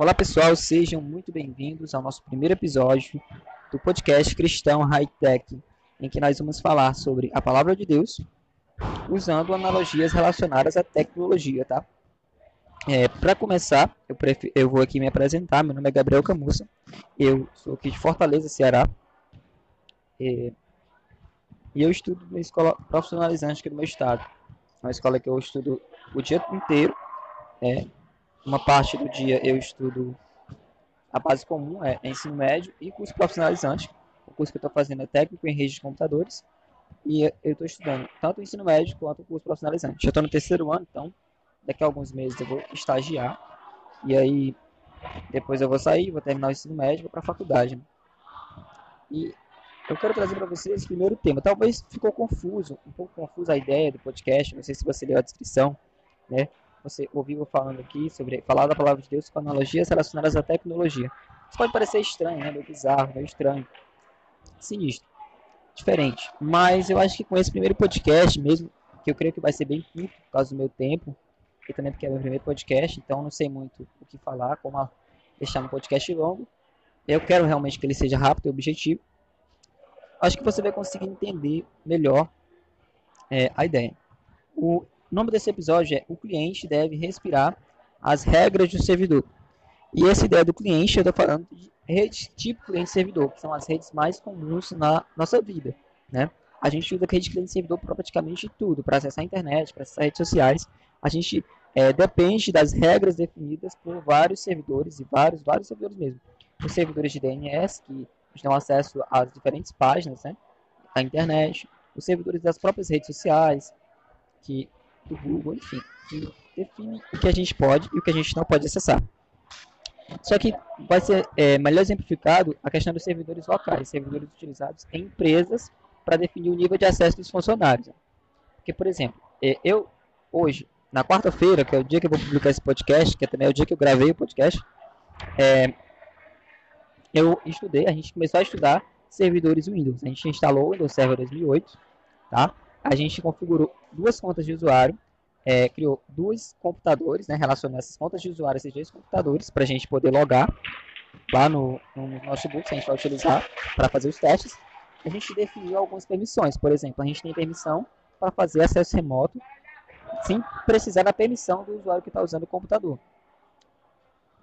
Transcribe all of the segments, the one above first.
Olá pessoal, sejam muito bem-vindos ao nosso primeiro episódio do podcast Cristão High Tech, em que nós vamos falar sobre a palavra de Deus usando analogias relacionadas à tecnologia, tá? É, Para começar, eu, prefiro, eu, vou aqui me apresentar. Meu nome é Gabriel Camussa, eu sou aqui de Fortaleza, Ceará. É, e eu estudo na escola profissionalizante aqui do meu estado. Uma escola que eu estudo o dia inteiro. É, uma parte do dia eu estudo a base comum, é, ensino médio e curso profissionalizante. O curso que eu estou fazendo é técnico em redes de computadores. E eu estou estudando tanto o ensino médio quanto o curso profissionalizante. Já estou no terceiro ano, então daqui a alguns meses eu vou estagiar. E aí depois eu vou sair, vou terminar o ensino médio vou para a faculdade. Né? E eu quero trazer para vocês o primeiro tema. Talvez ficou confuso, um pouco confusa a ideia do podcast, não sei se você leu a descrição, né? Você ouviu falando aqui sobre falar da palavra de Deus com analogias relacionadas à tecnologia. Isso pode parecer estranho, né? Meio bizarro, meio estranho. Sinistro. Diferente. Mas eu acho que com esse primeiro podcast mesmo, que eu creio que vai ser bem curto por causa do meu tempo, e também porque é meu primeiro podcast, então não sei muito o que falar, como deixar um podcast longo. Eu quero realmente que ele seja rápido e objetivo. Acho que você vai conseguir entender melhor é, a ideia. O nome desse episódio é O cliente deve respirar as regras do servidor. E essa ideia do cliente, eu estou falando de rede tipo cliente-servidor, que são as redes mais comuns na nossa vida. Né? A gente usa rede cliente-servidor para praticamente tudo, para acessar a internet, para acessar redes sociais. A gente é, depende das regras definidas por vários servidores, e vários, vários servidores mesmo. Os servidores de DNS, que dão acesso às diferentes páginas né, da internet, os servidores das próprias redes sociais, que do Google, enfim, que define o que a gente pode e o que a gente não pode acessar. Só que vai ser é, melhor exemplificado a questão dos servidores locais, servidores utilizados em empresas para definir o nível de acesso dos funcionários. Porque, por exemplo, é, eu hoje, na quarta-feira, que é o dia que eu vou publicar esse podcast, que é também o dia que eu gravei o podcast, é, eu estudei, a gente começou a estudar servidores Windows. A gente instalou o Windows Server 2008, tá? A gente configurou duas contas de usuário, é, criou dois computadores, né, relacionando essas contas de usuário, esses dois computadores, para a gente poder logar lá no, no notebook que a gente vai utilizar para fazer os testes. A gente definiu algumas permissões, por exemplo, a gente tem permissão para fazer acesso remoto sem precisar da permissão do usuário que está usando o computador.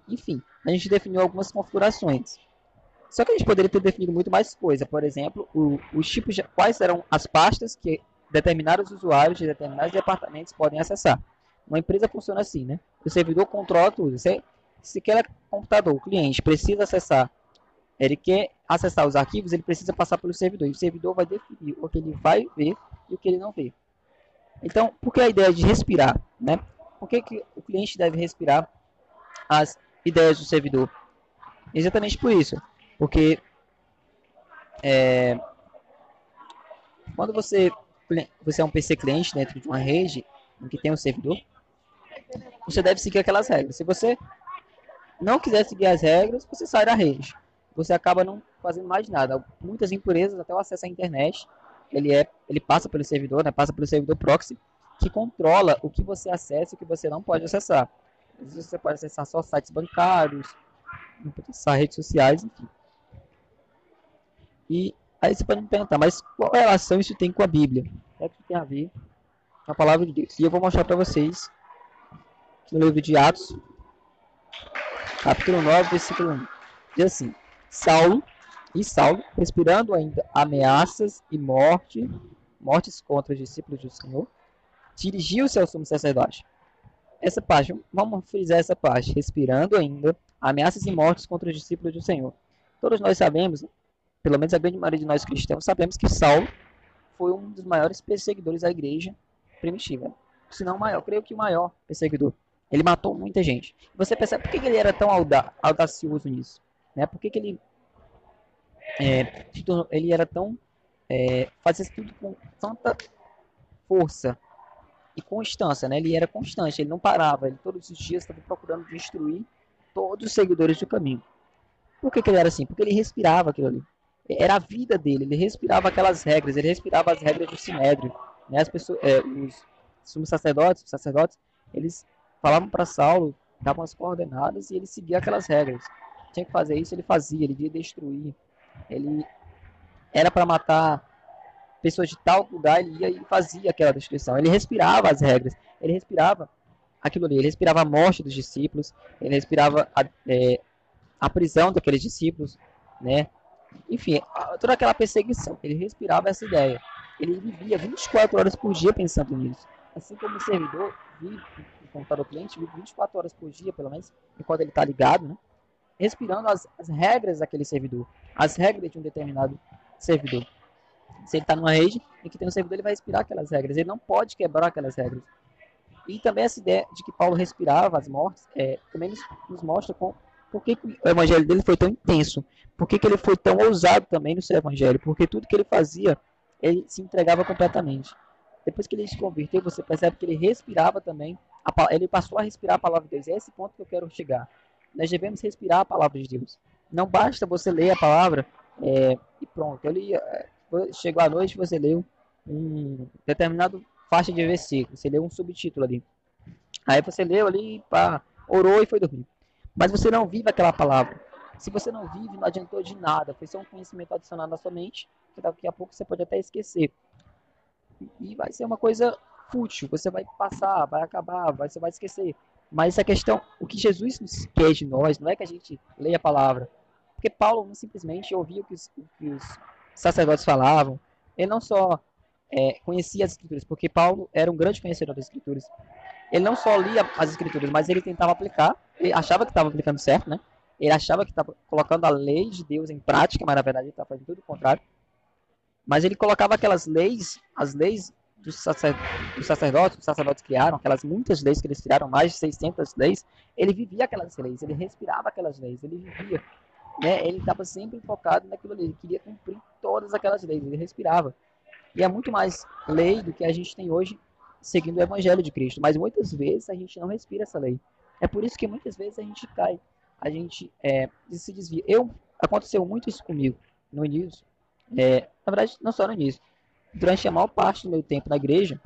Enfim, a gente definiu algumas configurações. Só que a gente poderia ter definido muito mais coisa. Por exemplo, o, os tipos de, quais eram as pastas que determinados usuários de determinados departamentos podem acessar. Uma empresa funciona assim, né? O servidor controla tudo. Se, se aquele computador, o cliente, precisa acessar, ele quer acessar os arquivos, ele precisa passar pelo servidor. E o servidor vai definir o que ele vai ver e o que ele não vê. Então, por que a ideia de respirar? Né? Por que, que o cliente deve respirar as ideias do servidor? Exatamente por isso. Porque é, quando você, você é um PC cliente dentro de uma rede em que tem um servidor, você deve seguir aquelas regras. Se você não quiser seguir as regras, você sai da rede. Você acaba não fazendo mais nada. Muitas empresas, até o acesso à internet, ele, é, ele passa pelo servidor, né, passa pelo servidor proxy, que controla o que você acessa e o que você não pode acessar. Às vezes você pode acessar só sites bancários, acessar redes sociais, enfim. E aí você pode me perguntar, mas qual relação isso tem com a Bíblia? O que é tem a ver com a palavra de Deus? E eu vou mostrar para vocês no livro de Atos, capítulo 9, versículo 1. Diz assim: Saulo e Saulo, respirando ainda ameaças e morte, mortes contra os discípulos do Senhor, dirigiu-se ao sumo sacerdote. Essa parte, vamos frisar essa parte, respirando ainda ameaças e mortes contra os discípulos do Senhor. Todos nós sabemos pelo menos a grande maioria de nós cristãos, sabemos que Saulo foi um dos maiores perseguidores da igreja primitiva. Se não o maior, creio que o maior perseguidor. Ele matou muita gente. Você percebe por que ele era tão audacioso nisso? Né? Por que, que ele, é, ele era tão. É, fazia tudo com tanta força e constância, né? Ele era constante, ele não parava, ele todos os dias estava procurando destruir todos os seguidores do caminho. Por que, que ele era assim? Porque ele respirava aquilo ali era a vida dele, ele respirava aquelas regras, ele respirava as regras do sinédrio. Né? As pessoas, é, os sumos sacerdotes, os sacerdotes, eles falavam para Saulo davam as coordenadas e ele seguia aquelas regras. Tinha que fazer isso, ele fazia, ele ia destruir. Ele era para matar pessoas de tal lugar, ele ia e fazia aquela destruição. Ele respirava as regras, ele respirava aquilo ali, ele respirava a morte dos discípulos, ele respirava a, é, a prisão daqueles discípulos, né? Enfim, toda aquela perseguição, ele respirava essa ideia. Ele vivia 24 horas por dia pensando nisso. Assim como o servidor vive, o computador cliente vive 24 horas por dia, pelo menos, enquanto ele está ligado, né? Respirando as, as regras daquele servidor, as regras de um determinado servidor. Se ele está numa rede em que tem um servidor, ele vai respirar aquelas regras. Ele não pode quebrar aquelas regras. E também essa ideia de que Paulo respirava as mortes, é, também nos, nos mostra com, por que, que, o evangelho dele foi tão intenso. Por que, que ele foi tão ousado também no seu evangelho. Porque tudo que ele fazia, ele se entregava completamente. Depois que ele se converteu, você percebe que ele respirava também. Ele passou a respirar a palavra de Deus. É esse ponto que eu quero chegar. Nós devemos respirar a palavra de Deus. Não basta você ler a palavra é, e pronto. Eu li, é, chegou à noite, você leu um determinado faixa de versículo, você leu um subtítulo ali. Aí você leu ali, pá, orou e foi dormir. Mas você não vive aquela palavra. Se você não vive, não adiantou de nada. Foi só um conhecimento adicionado na sua mente, que daqui a pouco você pode até esquecer. E vai ser uma coisa fútil. Você vai passar, vai acabar, você vai esquecer. Mas a questão, o que Jesus quer de nós, não é que a gente leia a palavra. Porque Paulo não simplesmente ouvia o que os, o que os sacerdotes falavam. Ele não só é, conhecia as escrituras, porque Paulo era um grande conhecedor das escrituras. Ele não só lia as escrituras, mas ele tentava aplicar. Ele achava que estava aplicando certo, né? Ele achava que estava colocando a lei de Deus em prática, mas na verdade ele estava fazendo tudo o contrário. Mas ele colocava aquelas leis, as leis dos, sacerdotes, os sacerdotes criaram, aquelas muitas leis que eles criaram, mais de 600 leis, ele vivia aquelas leis, ele respirava aquelas leis, ele vivia. Né? Ele estava sempre focado naquilo ali, ele queria cumprir todas aquelas leis, ele respirava. E é muito mais lei do que a gente tem hoje seguindo o Evangelho de Cristo. Mas muitas vezes a gente não respira essa lei. É por isso que muitas vezes a gente cai, a gente é, se desvia. Eu aconteceu muito isso comigo no início. É, na verdade, não só no início. Durante a maior parte do meu tempo na igreja,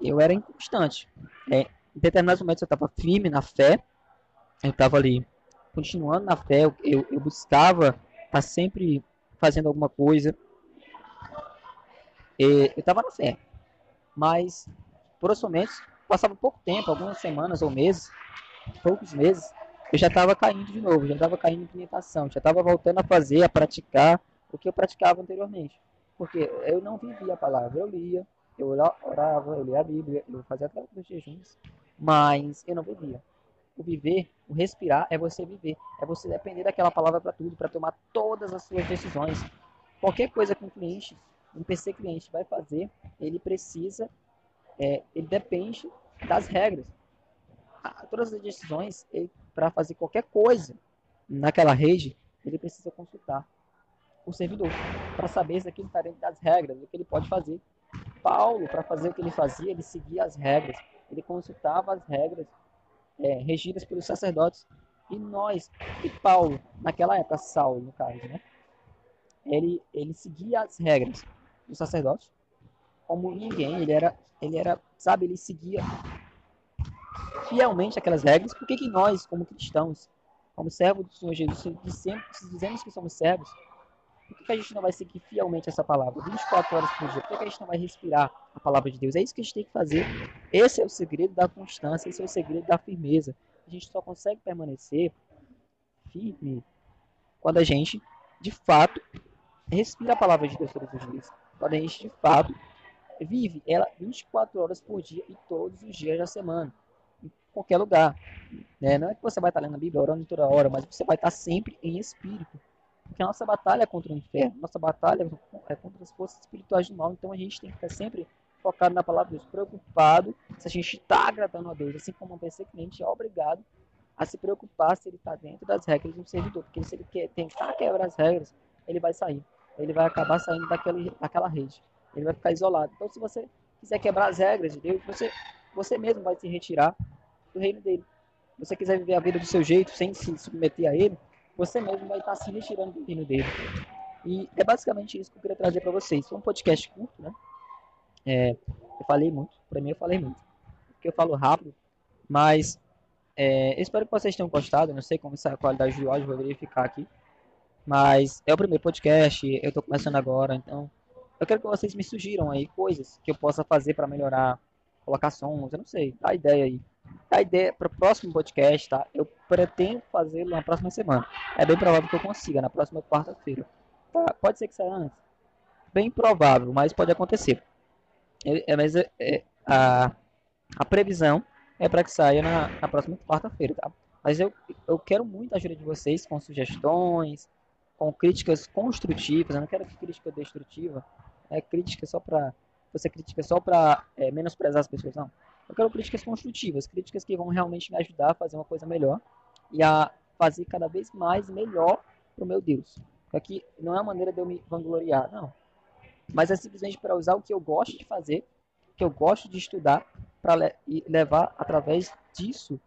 eu era inconstante. É, em determinados momentos eu estava firme na fé, eu estava ali continuando na fé, eu, eu, buscava estar tá sempre fazendo alguma coisa, eu estava na fé, mas provavelmente passava pouco tempo, algumas semanas ou meses, poucos meses, eu já estava caindo de novo, já estava caindo em tentação, já estava voltando a fazer, a praticar o que eu praticava anteriormente. Porque eu não vivia a palavra, eu lia, eu orava, eu lia a Bíblia, eu fazia até os jejuns, mas eu não vivia. O viver, o respirar é você viver, é você depender daquela palavra para tudo, para tomar todas as suas decisões. Qualquer coisa com o cliente, um PC cliente vai fazer, ele precisa, é, ele depende das regras. Todas as decisões, para fazer qualquer coisa naquela rede, ele precisa consultar o servidor para saber se aquilo está dentro das regras, o que ele pode fazer. Paulo, para fazer o que ele fazia, ele seguia as regras, ele consultava as regras é, regidas pelos sacerdotes. E nós, e Paulo, naquela época, Saulo, no caso, né? Ele, ele seguia as regras do sacerdote como ninguém. Ele era, ele era, sabe, ele seguia fielmente aquelas regras. Por que, que nós, como cristãos, como servos do Senhor Jesus, se dizemos que somos servos, por que, que a gente não vai seguir fielmente essa palavra? 24 horas por dia. Por que, que a gente não vai respirar a palavra de Deus? É isso que a gente tem que fazer. Esse é o segredo da constância, esse é o segredo da firmeza. A gente só consegue permanecer firme quando a gente, de fato, respira a palavra de Deus todos os dias quando a gente de fato vive ela 24 horas por dia e todos os dias da semana, em qualquer lugar. Né? Não é que você vai estar lendo a Bíblia orando toda hora, mas você vai estar sempre em espírito. Porque a nossa batalha é contra o inferno, nossa batalha é contra as forças espirituais do mal. Então a gente tem que estar sempre focado na palavra de Deus, preocupado se a gente está agradando a Deus, assim como um cliente é obrigado a se preocupar se ele está dentro das regras do servidor, porque se ele quer tentar quebrar as regras, ele vai sair ele vai acabar saindo daquele, daquela rede. Ele vai ficar isolado. Então, se você quiser quebrar as regras de Deus, você, você mesmo vai se retirar do reino dele. Se você quiser viver a vida do seu jeito, sem se submeter a ele, você mesmo vai estar se retirando do reino dele. E é basicamente isso que eu queria trazer para vocês. Foi um podcast curto, né? É, eu falei muito, para mim eu falei muito. Porque eu falo rápido, mas É, espero que vocês tenham gostado. Não sei como está a qualidade do áudio, vou verificar aqui. Mas é o primeiro podcast, eu estou começando agora, então eu quero que vocês me sugiram aí coisas que eu possa fazer para melhorar, colocar sons, eu não sei, dá ideia aí. Dá ideia para o próximo podcast, tá? Eu pretendo fazê-lo na próxima semana. É bem provável que eu consiga, na próxima quarta-feira. Tá? Pode ser que saia antes. Bem provável, mas pode acontecer. É, é mas é, é, a, a previsão é para que saia na, na próxima quarta-feira, tá? Mas eu, eu quero muito a ajuda de vocês com sugestões, com críticas construtivas. Eu não quero crítica destrutiva, é crítica só para você crítica só para é, menosprezar as pessoas, não. Eu quero críticas construtivas, críticas que vão realmente me ajudar a fazer uma coisa melhor e a fazer cada vez mais melhor pro meu Deus. Aqui não é uma maneira de eu me vangloriar, não. Mas é simplesmente para usar o que eu gosto de fazer, que eu gosto de estudar, para le levar através disso,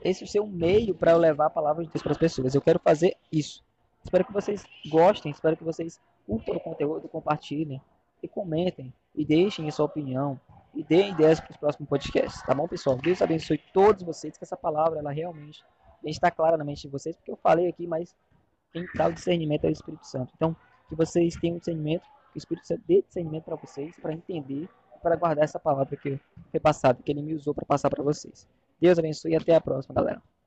esse ser um meio para eu levar a palavra de Deus para as pessoas. Eu quero fazer isso. Espero que vocês gostem, espero que vocês curtam o conteúdo, compartilhem e comentem e deixem a sua opinião e deem ideias para os próximos podcasts, tá bom, pessoal? Deus abençoe todos vocês, que essa palavra, ela realmente está clara na mente de vocês, porque eu falei aqui, mas quem dá o discernimento é o Espírito Santo. Então, que vocês tenham discernimento, que o Espírito Santo dê discernimento para vocês, para entender, para guardar essa palavra que foi passada, que ele me usou para passar para vocês. Deus abençoe e até a próxima, galera.